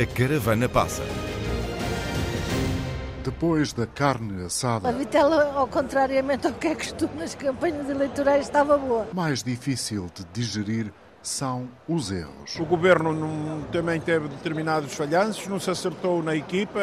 A caravana passa. Depois da carne A assada, vitela, ao contrariamente ao que é costume nas campanhas eleitorais, estava boa. mais difícil de digerir são os erros. O governo não- também teve determinados falhanços, não se acertou na equipa.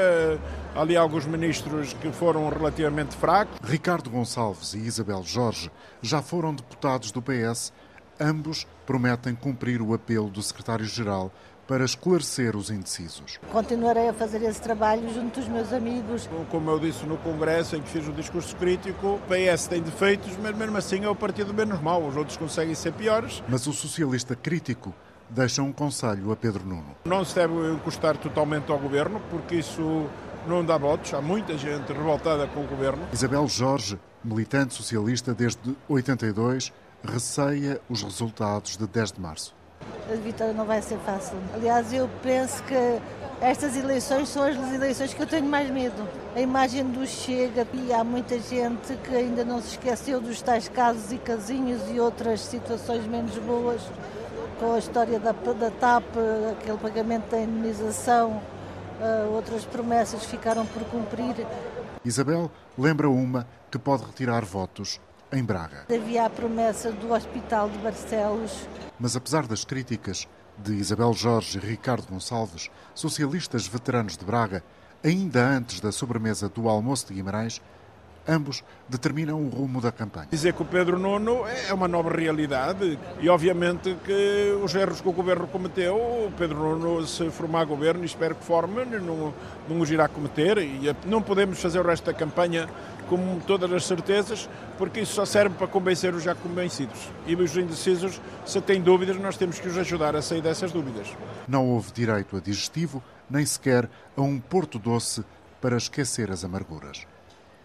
Ali alguns ministros que foram relativamente fracos. Ricardo Gonçalves e Isabel Jorge já foram deputados do PS. Ambos prometem cumprir o apelo do secretário-geral para esclarecer os indecisos. Continuarei a fazer esse trabalho junto dos meus amigos. Como eu disse no Congresso, em que fiz o discurso crítico, o PS tem defeitos, mas mesmo assim é o partido menos mau. Os outros conseguem ser piores. Mas o socialista crítico deixa um conselho a Pedro Nuno. Não se deve encostar totalmente ao governo, porque isso não dá votos. Há muita gente revoltada com o governo. Isabel Jorge, militante socialista desde 82, receia os resultados de 10 de março. A vitória não vai ser fácil. Aliás, eu penso que estas eleições são as eleições que eu tenho mais medo. A imagem do Chega e há muita gente que ainda não se esqueceu dos tais casos e casinhos e outras situações menos boas, com a história da, da TAP, aquele pagamento da indemnização, ah, outras promessas ficaram por cumprir. Isabel lembra uma que pode retirar votos em Braga. Havia a promessa do Hospital de Barcelos, Mas apesar das críticas de Isabel Jorge e Ricardo Gonçalves, socialistas veteranos de Braga, ainda antes da sobremesa do almoço de Guimarães, ambos determinam o rumo da campanha. Dizer que o Pedro Nuno é uma nova realidade e, obviamente, que os erros que o governo cometeu, o Pedro Nuno, se formar governo, e espero que forme, não, não os irá cometer. E não podemos fazer o resto da campanha com todas as certezas, porque isso só serve para convencer os já convencidos. E os indecisos, se têm dúvidas, nós temos que os ajudar a sair dessas dúvidas. Não houve direito a digestivo, nem sequer a um porto doce para esquecer as amarguras.